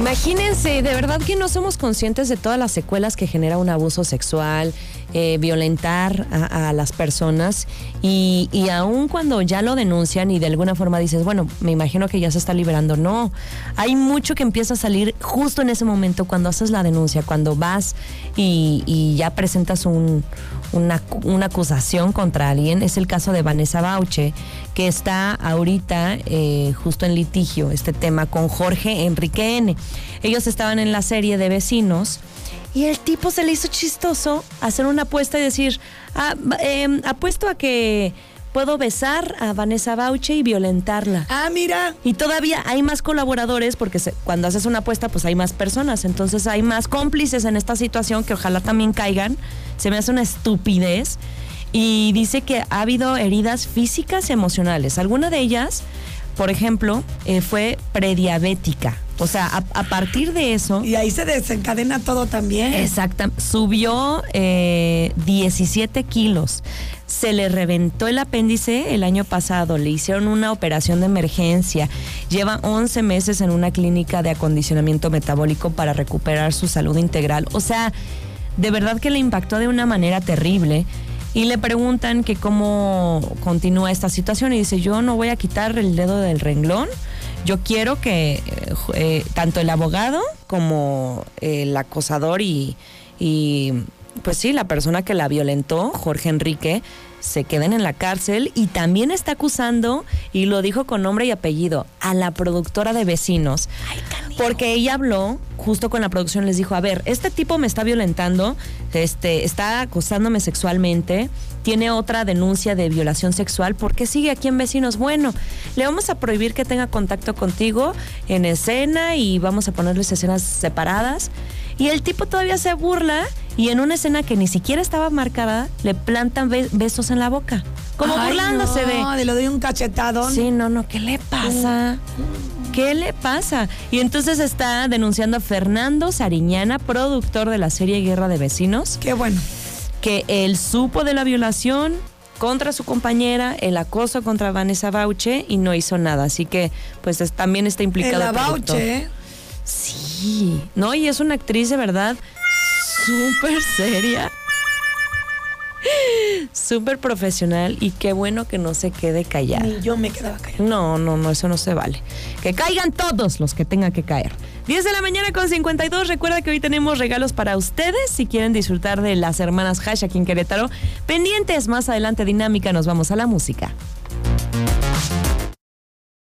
Imagínense, de verdad que no somos conscientes de todas las secuelas que genera un abuso sexual, eh, violentar a, las personas. Y, y aun cuando ya lo denuncian y de alguna forma dices, bueno, me imagino que ya se está liberando, no, hay mucho que empieza a salir justo en ese momento cuando haces la denuncia, cuando vas y, ya presentas una, una, acusación contra alguien, es el caso de Vanessa Bauche, que está ahorita eh, justo en litigio este tema con Jorge Enrique N. Ellos estaban en la serie de vecinos y el tipo se le hizo chistoso hacer una apuesta y decir, ah, em, apuesto a que puedo besar a Vanessa Bauche y violentarla. Ah, mira. Y todavía hay más colaboradores porque cuando haces una apuesta pues hay más personas, entonces hay más cómplices en esta situación que ojalá también caigan. Se me hace una estupidez. Y dice que ha habido heridas físicas y emocionales. Alguna de ellas, por ejemplo, eh, fue prediabética. O sea, a, partir de eso. Y ahí se desencadena todo también. Exacto. Subió 17 eh, kilos. Se le reventó el apéndice el año pasado. Le hicieron una operación de emergencia. Lleva 11 meses en una clínica de acondicionamiento metabólico para recuperar su salud integral. O sea, de verdad que le impactó de una manera terrible y le preguntan que cómo continúa esta situación y dice, yo no voy a quitar el dedo del renglón, yo quiero que eh, tanto el abogado como el acosador y, y, pues sí, la persona que la violentó, Jorge Enrique, se queden en la cárcel y también está acusando, y lo dijo con nombre y apellido, a la productora de vecinos. porque ella habló justo con la producción, les dijo, a ver, este tipo me está violentando, este, está acosándome sexualmente, tiene otra denuncia de violación sexual, ¿por qué sigue aquí en vecinos? Bueno, le vamos a prohibir que tenga contacto contigo en escena y vamos a ponerles escenas separadas. Y el tipo todavía se burla y en una escena que ni siquiera estaba marcada, le plantan besos en la boca. Como burlándose de. No, le doy un cachetado. Sí, no, no, ¿qué le pasa? ¿Qué le pasa? Y entonces está denunciando a Fernando Sariñana, productor de la serie Guerra de Vecinos. Qué bueno. Que él supo de la violación contra su compañera, el acoso contra Vanessa Bauche y no hizo nada. Así que, pues también está implicado. la Bauche. Sí, no, y es una actriz de verdad súper seria. Súper profesional y qué bueno que no se quede callada. Ni yo me quedaba callada. No, no, no, eso no se vale. Que caigan todos los que tengan que caer. 10 de la mañana con 52. Recuerda que hoy tenemos regalos para ustedes si quieren disfrutar de las hermanas Hash aquí en Querétaro. Pendientes más adelante dinámica, nos vamos a la música.